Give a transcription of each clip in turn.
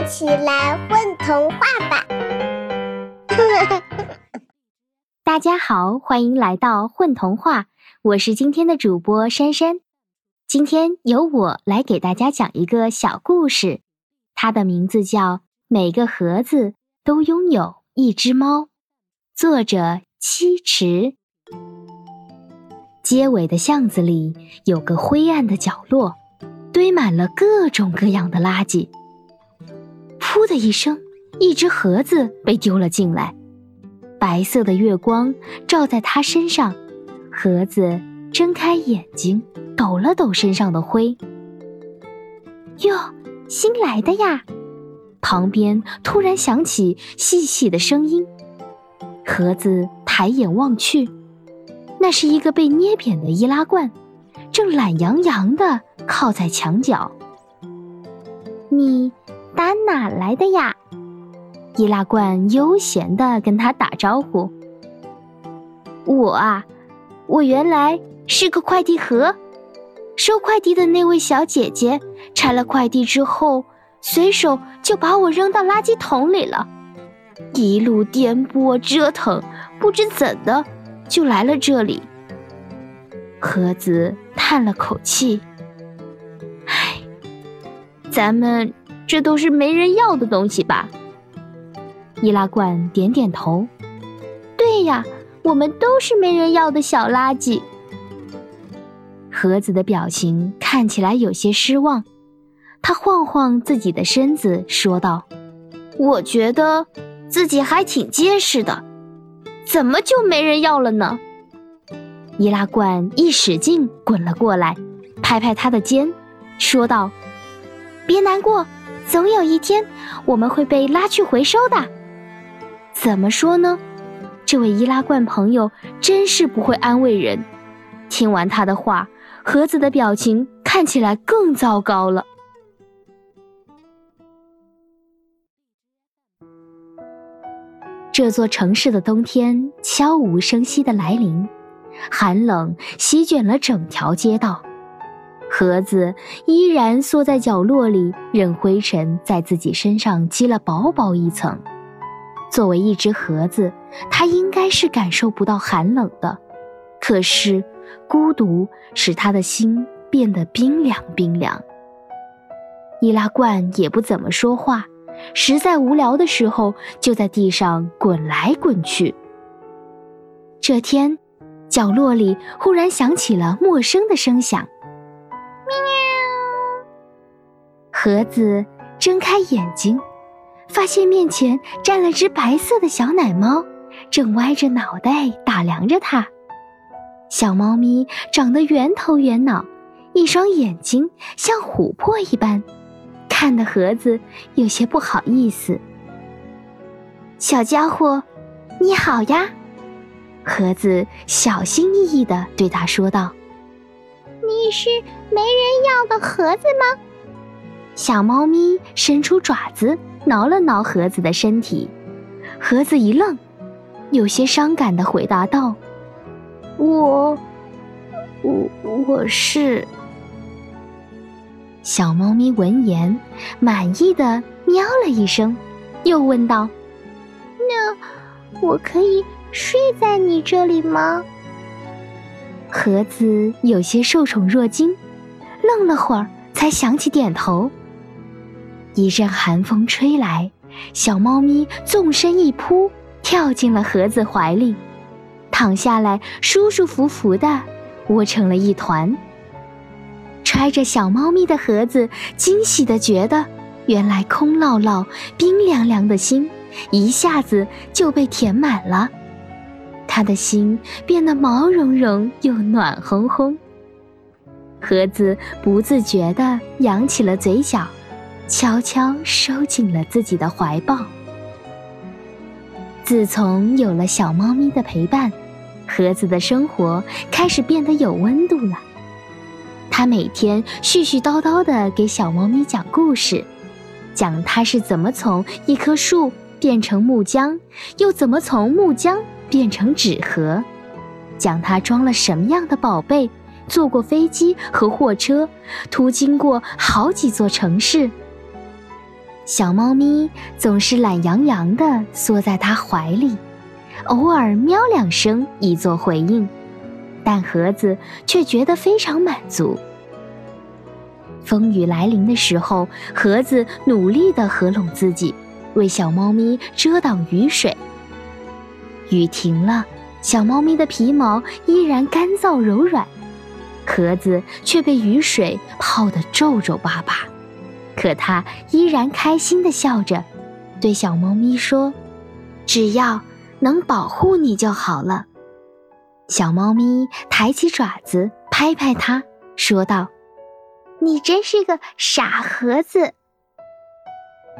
一起来混童话吧！大家好，欢迎来到混童话，我是今天的主播珊珊。今天由我来给大家讲一个小故事，它的名字叫《每个盒子都拥有一只猫》，作者七池。街尾的巷子里有个灰暗的角落，堆满了各种各样的垃圾。噗的一声，一只盒子被丢了进来。白色的月光照在它身上，盒子睁开眼睛，抖了抖身上的灰。哟，新来的呀！旁边突然响起细细的声音。盒子抬眼望去。那是一个被捏扁的易拉罐，正懒洋洋地靠在墙角。你打哪来的呀？易拉罐悠闲地跟他打招呼。我啊，我原来是个快递盒，收快递的那位小姐姐拆了快递之后，随手就把我扔到垃圾桶里了。一路颠簸折腾，不知怎的。就来了这里。盒子叹了口气：“唉，咱们这都是没人要的东西吧？”易拉罐点点头：“对呀，我们都是没人要的小垃圾。”盒子的表情看起来有些失望，他晃晃自己的身子，说道：“我觉得自己还挺结实的。”怎么就没人要了呢？易拉罐一使劲滚了过来，拍拍他的肩，说道：“别难过，总有一天我们会被拉去回收的。”怎么说呢？这位易拉罐朋友真是不会安慰人。听完他的话，盒子的表情看起来更糟糕了。这座城市的冬天悄无声息的来临，寒冷席卷了整条街道。盒子依然缩在角落里，任灰尘在自己身上积了薄薄一层。作为一只盒子，它应该是感受不到寒冷的，可是孤独使他的心变得冰凉冰凉。易拉罐也不怎么说话。实在无聊的时候，就在地上滚来滚去。这天，角落里忽然响起了陌生的声响，盒子睁开眼睛，发现面前站了只白色的小奶猫，正歪着脑袋打量着它。小猫咪长得圆头圆脑，一双眼睛像琥珀一般。看的盒子有些不好意思。小家伙，你好呀！盒子小心翼翼的对他说道：“你是没人要的盒子吗？”小猫咪伸出爪子挠了挠盒子的身体，盒子一愣，有些伤感的回答道：“我，我我是。”小猫咪闻言，满意的喵了一声，又问道：“那我可以睡在你这里吗？”盒子有些受宠若惊，愣了会儿，才想起点头。一阵寒风吹来，小猫咪纵身一扑，跳进了盒子怀里，躺下来，舒舒服服的窝成了一团。揣着小猫咪的盒子，惊喜的觉得，原来空落落、冰凉凉的心，一下子就被填满了。他的心变得毛茸茸又暖烘烘。盒子不自觉地扬起了嘴角，悄悄收紧了自己的怀抱。自从有了小猫咪的陪伴，盒子的生活开始变得有温度了。他每天絮絮叨叨地给小猫咪讲故事，讲它是怎么从一棵树变成木浆，又怎么从木浆变成纸盒，讲它装了什么样的宝贝，坐过飞机和货车，途经过好几座城市。小猫咪总是懒洋洋地缩在它怀里，偶尔喵两声以作回应，但盒子却觉得非常满足。风雨来临的时候，盒子努力地合拢自己，为小猫咪遮挡雨水。雨停了，小猫咪的皮毛依然干燥柔软，盒子却被雨水泡得皱皱巴巴。可它依然开心地笑着，对小猫咪说：“只要能保护你就好了。”小猫咪抬起爪子拍拍它，说道。你真是个傻盒子。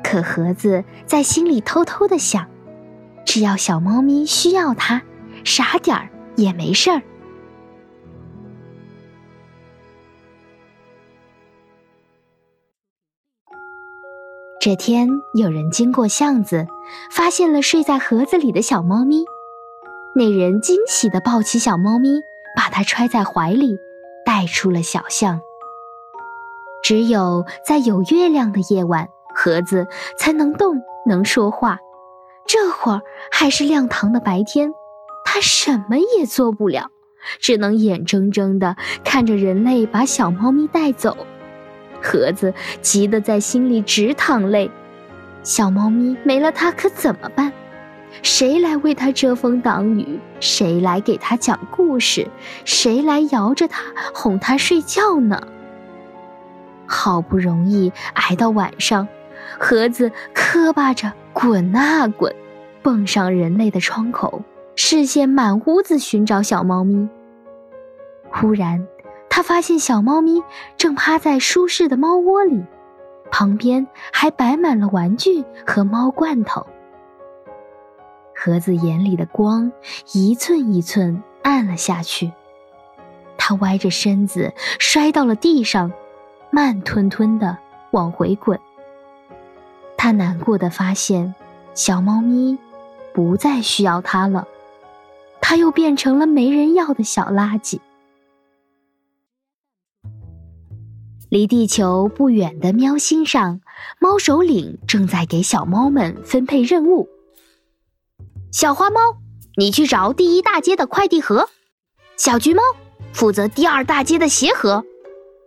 可盒子在心里偷偷的想：只要小猫咪需要它，傻点儿也没事儿。这天，有人经过巷子，发现了睡在盒子里的小猫咪。那人惊喜的抱起小猫咪，把它揣在怀里，带出了小巷。只有在有月亮的夜晚，盒子才能动，能说话。这会儿还是亮堂的白天，它什么也做不了，只能眼睁睁地看着人类把小猫咪带走。盒子急得在心里直淌泪。小猫咪没了它可怎么办？谁来为它遮风挡雨？谁来给它讲故事？谁来摇着它哄它睡觉呢？好不容易挨到晚上，盒子磕巴着滚啊滚，蹦上人类的窗口，视线满屋子寻找小猫咪。忽然，他发现小猫咪正趴在舒适的猫窝里，旁边还摆满了玩具和猫罐头。盒子眼里的光一寸一寸暗了下去，他歪着身子摔到了地上。慢吞吞的往回滚。他难过的发现，小猫咪不再需要它了，它又变成了没人要的小垃圾。离地球不远的喵星上，猫首领正在给小猫们分配任务。小花猫，你去找第一大街的快递盒；小橘猫负责第二大街的鞋盒；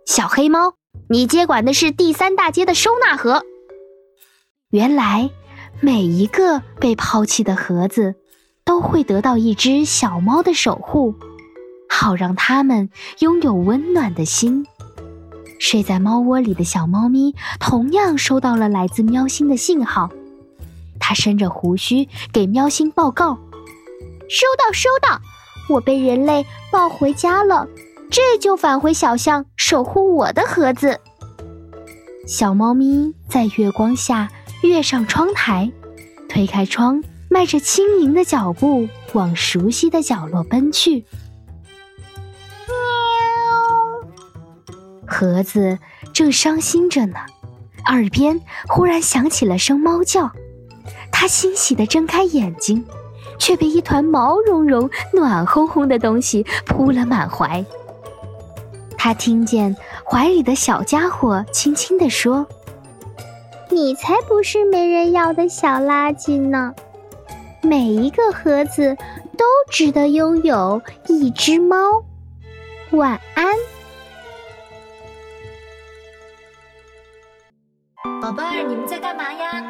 小黑猫。你接管的是第三大街的收纳盒。原来，每一个被抛弃的盒子，都会得到一只小猫的守护，好让它们拥有温暖的心。睡在猫窝里的小猫咪同样收到了来自喵星的信号，它伸着胡须给喵星报告：“收到，收到，我被人类抱回家了。”这就返回小巷守护我的盒子。小猫咪在月光下跃上窗台，推开窗，迈着轻盈的脚步往熟悉的角落奔去。盒子正伤心着呢，耳边忽然响起了声猫叫，它欣喜地睁开眼睛，却被一团毛茸茸、暖烘烘的东西扑了满怀。他听见怀里的小家伙轻轻地说：“你才不是没人要的小垃圾呢！每一个盒子都值得拥有一只猫。晚安，宝贝儿你们在干嘛呀？